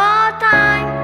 all time.